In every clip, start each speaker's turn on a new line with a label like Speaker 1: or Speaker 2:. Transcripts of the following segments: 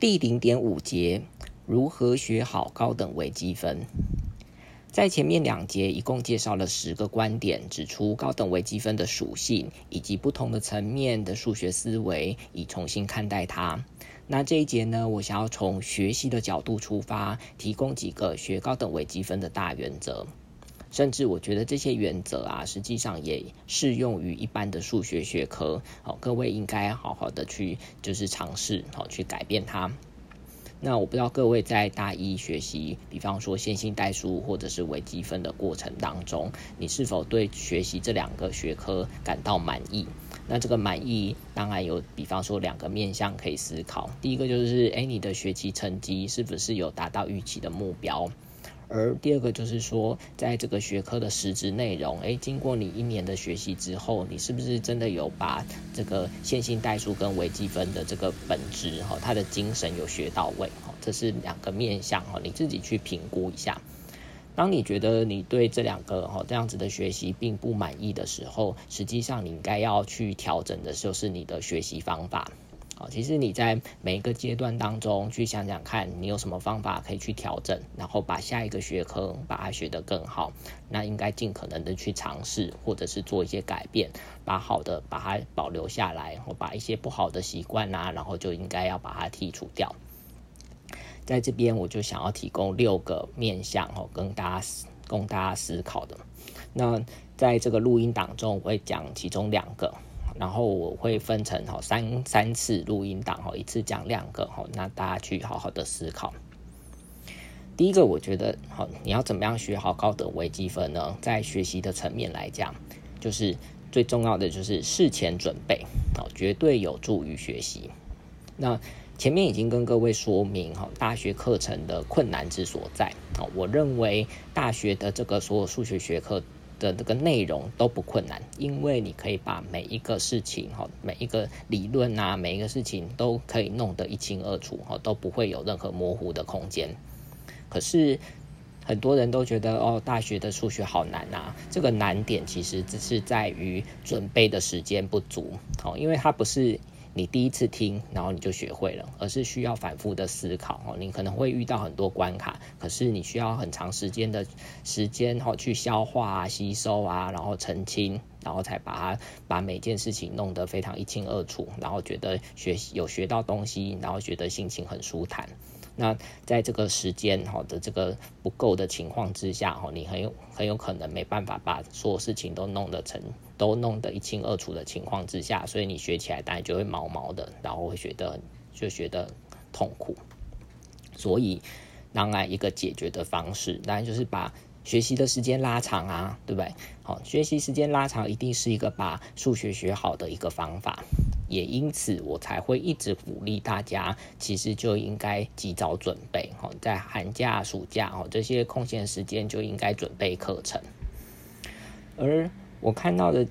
Speaker 1: 第零点五节，如何学好高等微积分？在前面两节一共介绍了十个观点，指出高等微积分的属性以及不同的层面的数学思维，以重新看待它。那这一节呢，我想要从学习的角度出发，提供几个学高等微积分的大原则。甚至我觉得这些原则啊，实际上也适用于一般的数学学科。好，各位应该好好的去就是尝试，好去改变它。那我不知道各位在大一学习，比方说线性代数或者是微积分的过程当中，你是否对学习这两个学科感到满意？那这个满意当然有，比方说两个面向可以思考。第一个就是，哎，你的学习成绩是不是有达到预期的目标？而第二个就是说，在这个学科的实质内容，诶，经过你一年的学习之后，你是不是真的有把这个线性代数跟微积分的这个本质哈，它的精神有学到位哈？这是两个面向哈，你自己去评估一下。当你觉得你对这两个哈这样子的学习并不满意的时候，实际上你应该要去调整的就是你的学习方法。好，其实你在每一个阶段当中去想想看，你有什么方法可以去调整，然后把下一个学科把它学得更好。那应该尽可能的去尝试，或者是做一些改变，把好的把它保留下来，我把一些不好的习惯啊，然后就应该要把它剔除掉。在这边我就想要提供六个面向哦，跟大家供大家思考的。那在这个录音档中，我会讲其中两个。然后我会分成哈三三次录音档哈，一次讲两个哈，那大家去好好的思考。第一个，我觉得好，你要怎么样学好高等微积分呢？在学习的层面来讲，就是最重要的就是事前准备，好，绝对有助于学习。那前面已经跟各位说明哈，大学课程的困难之所在，好，我认为大学的这个所有数学学科。的这个内容都不困难，因为你可以把每一个事情哈，每一个理论啊，每一个事情都可以弄得一清二楚哈，都不会有任何模糊的空间。可是很多人都觉得哦，大学的数学好难啊，这个难点其实只是在于准备的时间不足哦，因为它不是。你第一次听，然后你就学会了，而是需要反复的思考哦。你可能会遇到很多关卡，可是你需要很长时间的时间哦去消化、吸收啊，然后澄清，然后才把它把每件事情弄得非常一清二楚，然后觉得学有学到东西，然后觉得心情很舒坦。那在这个时间哈的这个不够的情况之下哈，你很有很有可能没办法把所有事情都弄得成都弄得一清二楚的情况之下，所以你学起来当然就会毛毛的，然后会觉得就学得痛苦。所以当然一个解决的方式，当然就是把学习的时间拉长啊，对不对？好，学习时间拉长一定是一个把数学学好的一个方法。也因此，我才会一直鼓励大家，其实就应该及早准备，哈，在寒假、暑假，哦这些空闲时间就应该准备课程。而我看到的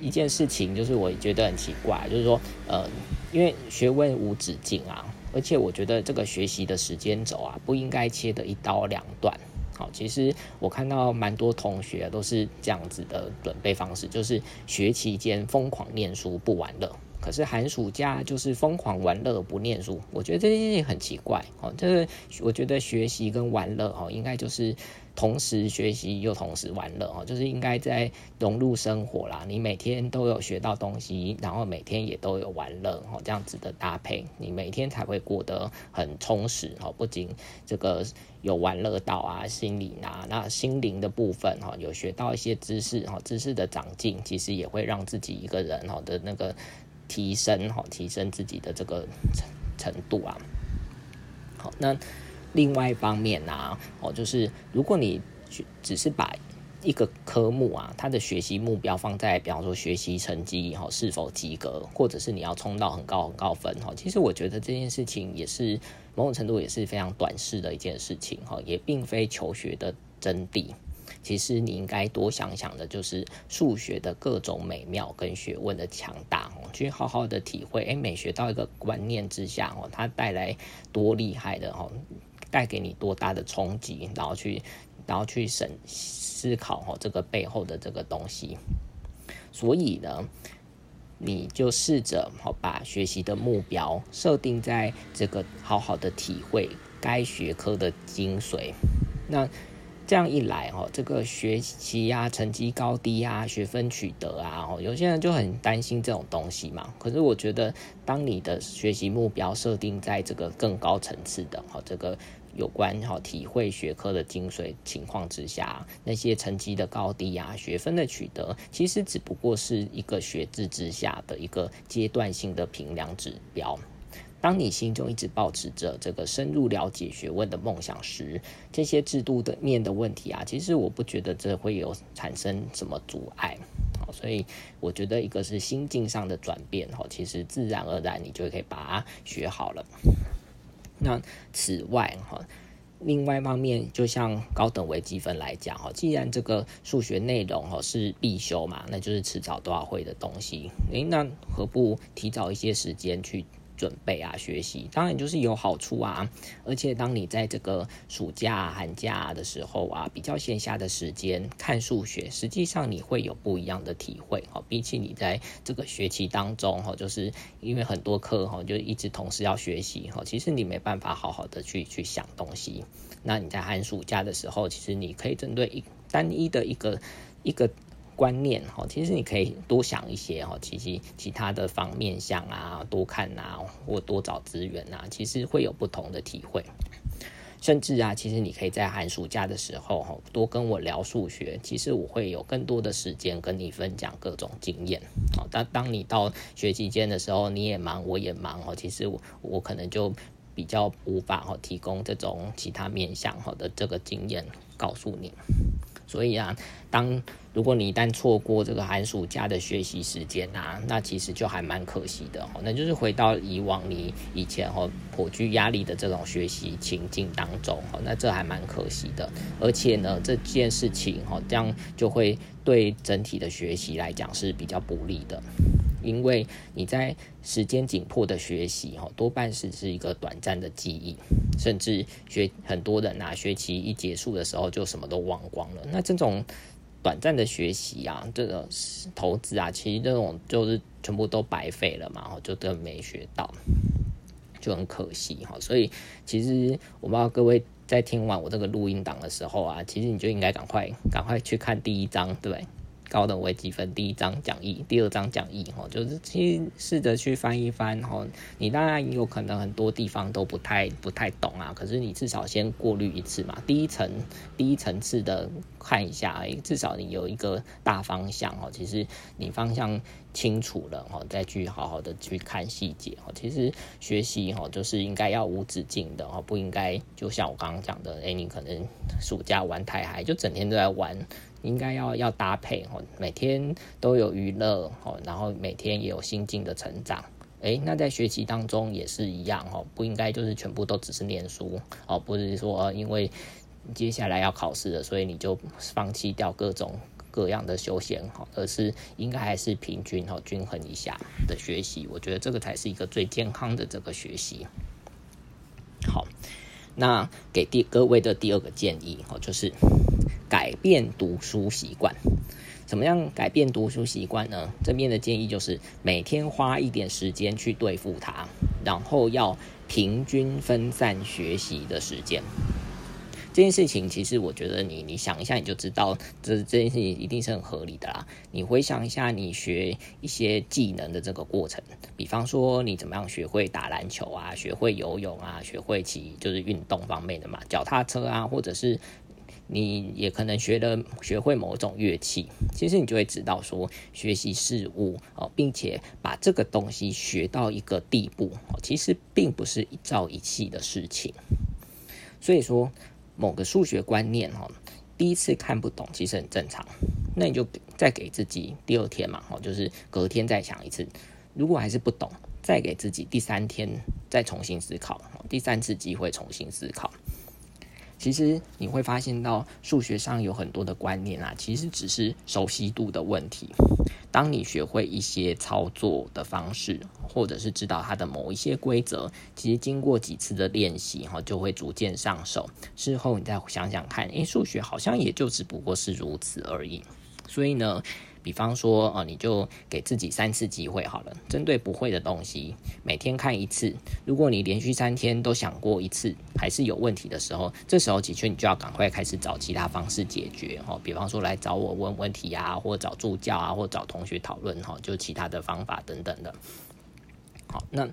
Speaker 1: 一件事情，就是我觉得很奇怪，就是说，呃，因为学问无止境啊，而且我觉得这个学习的时间轴啊，不应该切的一刀两断。好，其实我看到蛮多同学都是这样子的准备方式，就是学期间疯狂念书不玩乐。可是寒暑假就是疯狂玩乐不念书，我觉得这件事情很奇怪哦。这个我觉得学习跟玩乐哦，应该就是同时学习又同时玩乐哦，就是应该在融入生活啦。你每天都有学到东西，然后每天也都有玩乐哦，这样子的搭配，你每天才会过得很充实哦。不仅这个有玩乐到啊，心理啊，那心灵的部分哈，有学到一些知识哈，知识的长进，其实也会让自己一个人哈的那个。提升哈，提升自己的这个程程度啊。好，那另外一方面呢，哦，就是如果你只是把一个科目啊，它的学习目标放在，比方说学习成绩哈是否及格，或者是你要冲到很高很高分哈，其实我觉得这件事情也是某种程度也是非常短视的一件事情哈，也并非求学的真谛。其实你应该多想想的，就是数学的各种美妙跟学问的强大哦，去好好的体会。哎，每学到一个观念之下哦，它带来多厉害的哦，带给你多大的冲击，然后去，然后去审思考哦，这个背后的这个东西。所以呢，你就试着好把学习的目标设定在这个好好的体会该学科的精髓。那这样一来，哈，这个学习啊，成绩高低啊，学分取得啊，哦，有些人就很担心这种东西嘛。可是我觉得，当你的学习目标设定在这个更高层次的，哈，这个有关哈体会学科的精髓情况之下，那些成绩的高低啊，学分的取得，其实只不过是一个学制之下的一个阶段性的评量指标。当你心中一直保持着这个深入了解学问的梦想时，这些制度的面的问题啊，其实我不觉得这会有产生什么阻碍。好，所以我觉得一个是心境上的转变，哈，其实自然而然你就可以把它学好了。那此外，哈，另外一方面，就像高等微积分来讲，哈，既然这个数学内容哈是必修嘛，那就是迟早都要会的东西，诶，那何不提早一些时间去？准备啊，学习当然就是有好处啊。而且当你在这个暑假、寒假的时候啊，比较闲暇的时间看数学，实际上你会有不一样的体会哈。比起你在这个学期当中哈，就是因为很多课哈，就一直同时要学习哈，其实你没办法好好的去去想东西。那你在寒暑假的时候，其实你可以针对一单一的一个一个。观念哈，其实你可以多想一些哈，其实其他的方面向啊，多看啊，或多找资源啊，其实会有不同的体会。甚至啊，其实你可以在寒暑假的时候哈，多跟我聊数学，其实我会有更多的时间跟你分享各种经验。好，但当你到学期间的时候，你也忙，我也忙哦，其实我我可能就比较无法哈提供这种其他面向哈的这个经验告诉你。所以啊，当如果你一旦错过这个寒暑假的学习时间啊，那其实就还蛮可惜的哦。那就是回到以往你以前哦颇具压力的这种学习情境当中哦，那这还蛮可惜的。而且呢，这件事情哦，这样就会对整体的学习来讲是比较不利的。因为你在时间紧迫的学习，哈，多半是是一个短暂的记忆，甚至学很多人啊，学期一结束的时候就什么都忘光了。那这种短暂的学习啊，这个投资啊，其实这种就是全部都白费了嘛，哈，就都没学到，就很可惜哈。所以其实我不知道各位在听完我这个录音档的时候啊，其实你就应该赶快赶快去看第一章，对？高等微积分第一章讲义，第二章讲义，哈，就是去试着去翻一翻，哈，你当然有可能很多地方都不太不太懂啊，可是你至少先过滤一次嘛，第一层第一层次的看一下，至少你有一个大方向，哦，其实你方向清楚了，哈，再去好好的去看细节，哦，其实学习，哈，就是应该要无止境的，哦，不应该就像我刚刚讲的，哎，你可能暑假玩太嗨，就整天都在玩。应该要要搭配哦，每天都有娱乐哦，然后每天也有心境的成长。诶，那在学习当中也是一样哦，不应该就是全部都只是念书哦，不是说因为接下来要考试了，所以你就放弃掉各种各样的休闲哈，而是应该还是平均哈，均衡一下的学习。我觉得这个才是一个最健康的这个学习。好，那给第各位的第二个建议哦，就是。改变读书习惯，怎么样改变读书习惯呢？这边的建议就是每天花一点时间去对付它，然后要平均分散学习的时间。这件事情其实我觉得你你想一下你就知道，这这件事情一定是很合理的啦。你回想一下你学一些技能的这个过程，比方说你怎么样学会打篮球啊，学会游泳啊，学会骑就是运动方面的嘛，脚踏车啊，或者是。你也可能学了学会某种乐器，其实你就会知道说学习事物哦，并且把这个东西学到一个地步，其实并不是一朝一夕的事情。所以说，某个数学观念哈，第一次看不懂其实很正常，那你就再给自己第二天嘛，哦，就是隔天再想一次，如果还是不懂，再给自己第三天再重新思考，第三次机会重新思考。其实你会发现到数学上有很多的观念啊，其实只是熟悉度的问题。当你学会一些操作的方式，或者是知道它的某一些规则，其实经过几次的练习哈，就会逐渐上手。事后你再想想看，诶，数学好像也就只不过是如此而已。所以呢，比方说，哦，你就给自己三次机会好了。针对不会的东西，每天看一次。如果你连续三天都想过一次，还是有问题的时候，这时候的确你就要赶快开始找其他方式解决。哈，比方说来找我问问题啊，或找助教啊，或找同学讨论哈，就其他的方法等等的。好，那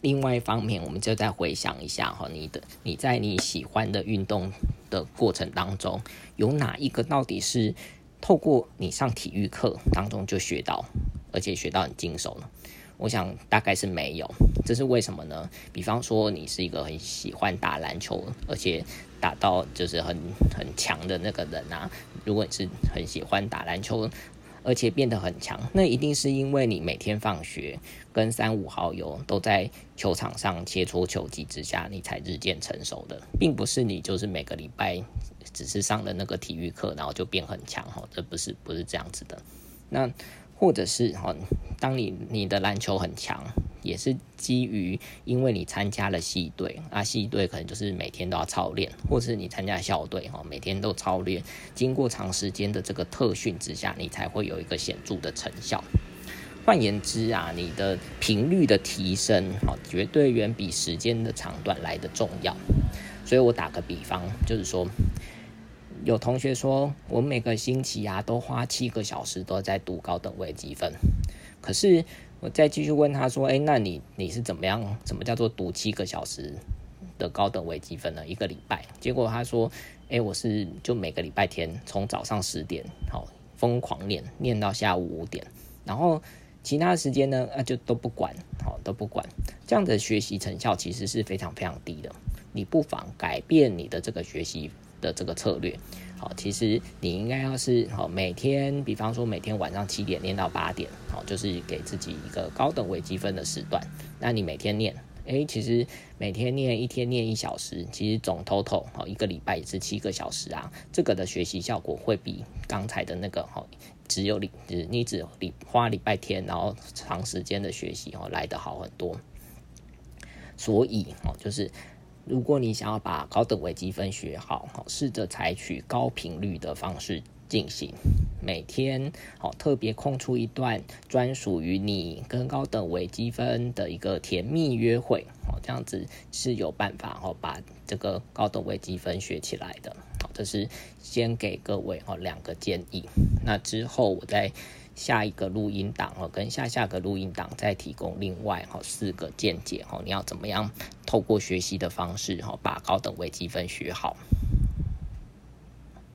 Speaker 1: 另外一方面，我们就再回想一下哈，你的你在你喜欢的运动的过程当中，有哪一个到底是？透过你上体育课当中就学到，而且学到很精熟呢。我想大概是没有，这是为什么呢？比方说你是一个很喜欢打篮球，而且打到就是很很强的那个人啊。如果你是很喜欢打篮球，而且变得很强，那一定是因为你每天放学跟三五好友都在球场上切磋球技之下，你才日渐成熟的，并不是你就是每个礼拜。只是上了那个体育课，然后就变很强哈，这不是不是这样子的。那或者是哈，当你你的篮球很强，也是基于因为你参加了系队，啊系队可能就是每天都要操练，或是你参加校队哈，每天都操练，经过长时间的这个特训之下，你才会有一个显著的成效。换言之啊，你的频率的提升，哈，绝对远比时间的长短来的重要。所以我打个比方，就是说。有同学说，我每个星期啊都花七个小时都在读高等微积分。可是我再继续问他说：“哎，那你你是怎么样？怎么叫做读七个小时的高等微积分呢？一个礼拜？”结果他说：“哎，我是就每个礼拜天从早上十点好疯狂念，念到下午五点，然后其他时间呢啊就都不管，好都不管。这样的学习成效其实是非常非常低的。你不妨改变你的这个学习。”的这个策略，好，其实你应该要是好每天，比方说每天晚上七点练到八点，好，就是给自己一个高等微积分的时段。那你每天练，诶，其实每天练一天练一小时，其实总 total 好一个礼拜也是七个小时啊。这个的学习效果会比刚才的那个好只有礼只你只花礼拜天，然后长时间的学习哦来得好很多。所以哦，就是。如果你想要把高等微积分学好，好试着采取高频率的方式进行，每天好特别空出一段专属于你跟高等微积分的一个甜蜜约会，好这样子是有办法哦把这个高等微积分学起来的。好，这是先给各位哦两个建议，那之后我再。下一个录音档哦，跟下下个录音档再提供另外哈四个见解哈，你要怎么样透过学习的方式哈把高等微积分学好？